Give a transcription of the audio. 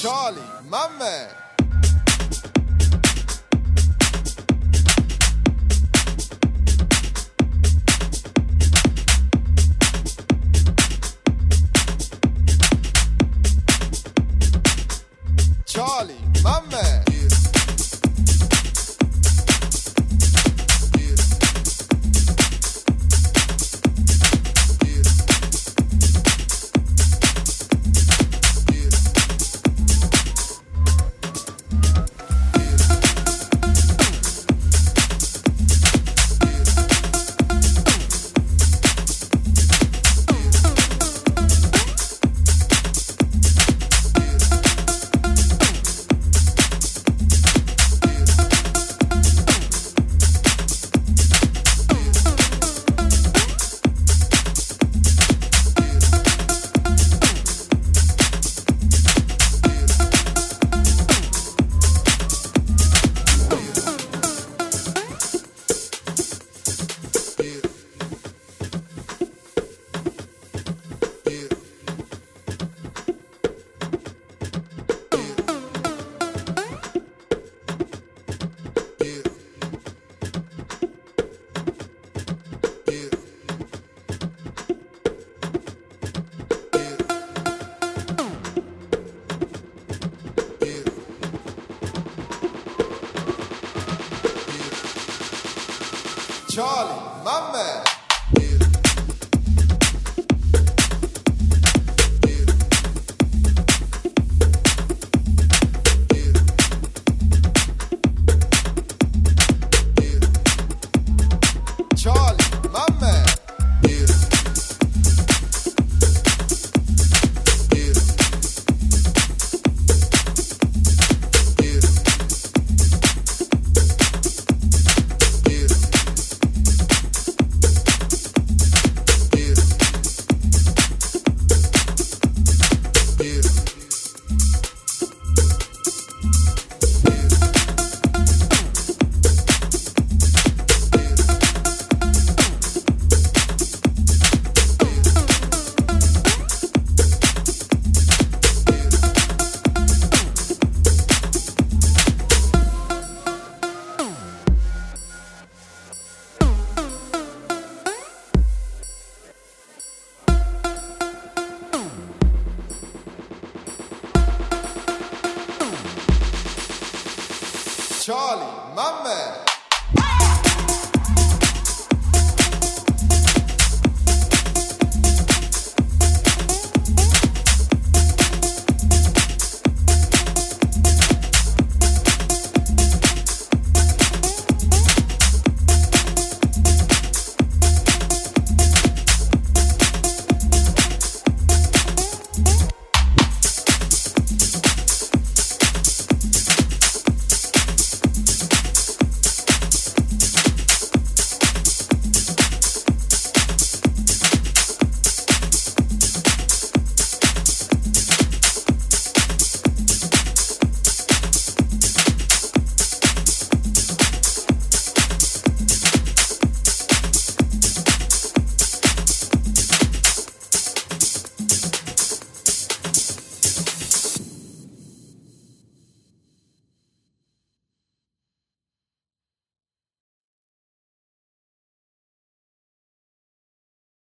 Charlie, my man. Charlie, my man. Charlie, my man. Charlie, my man.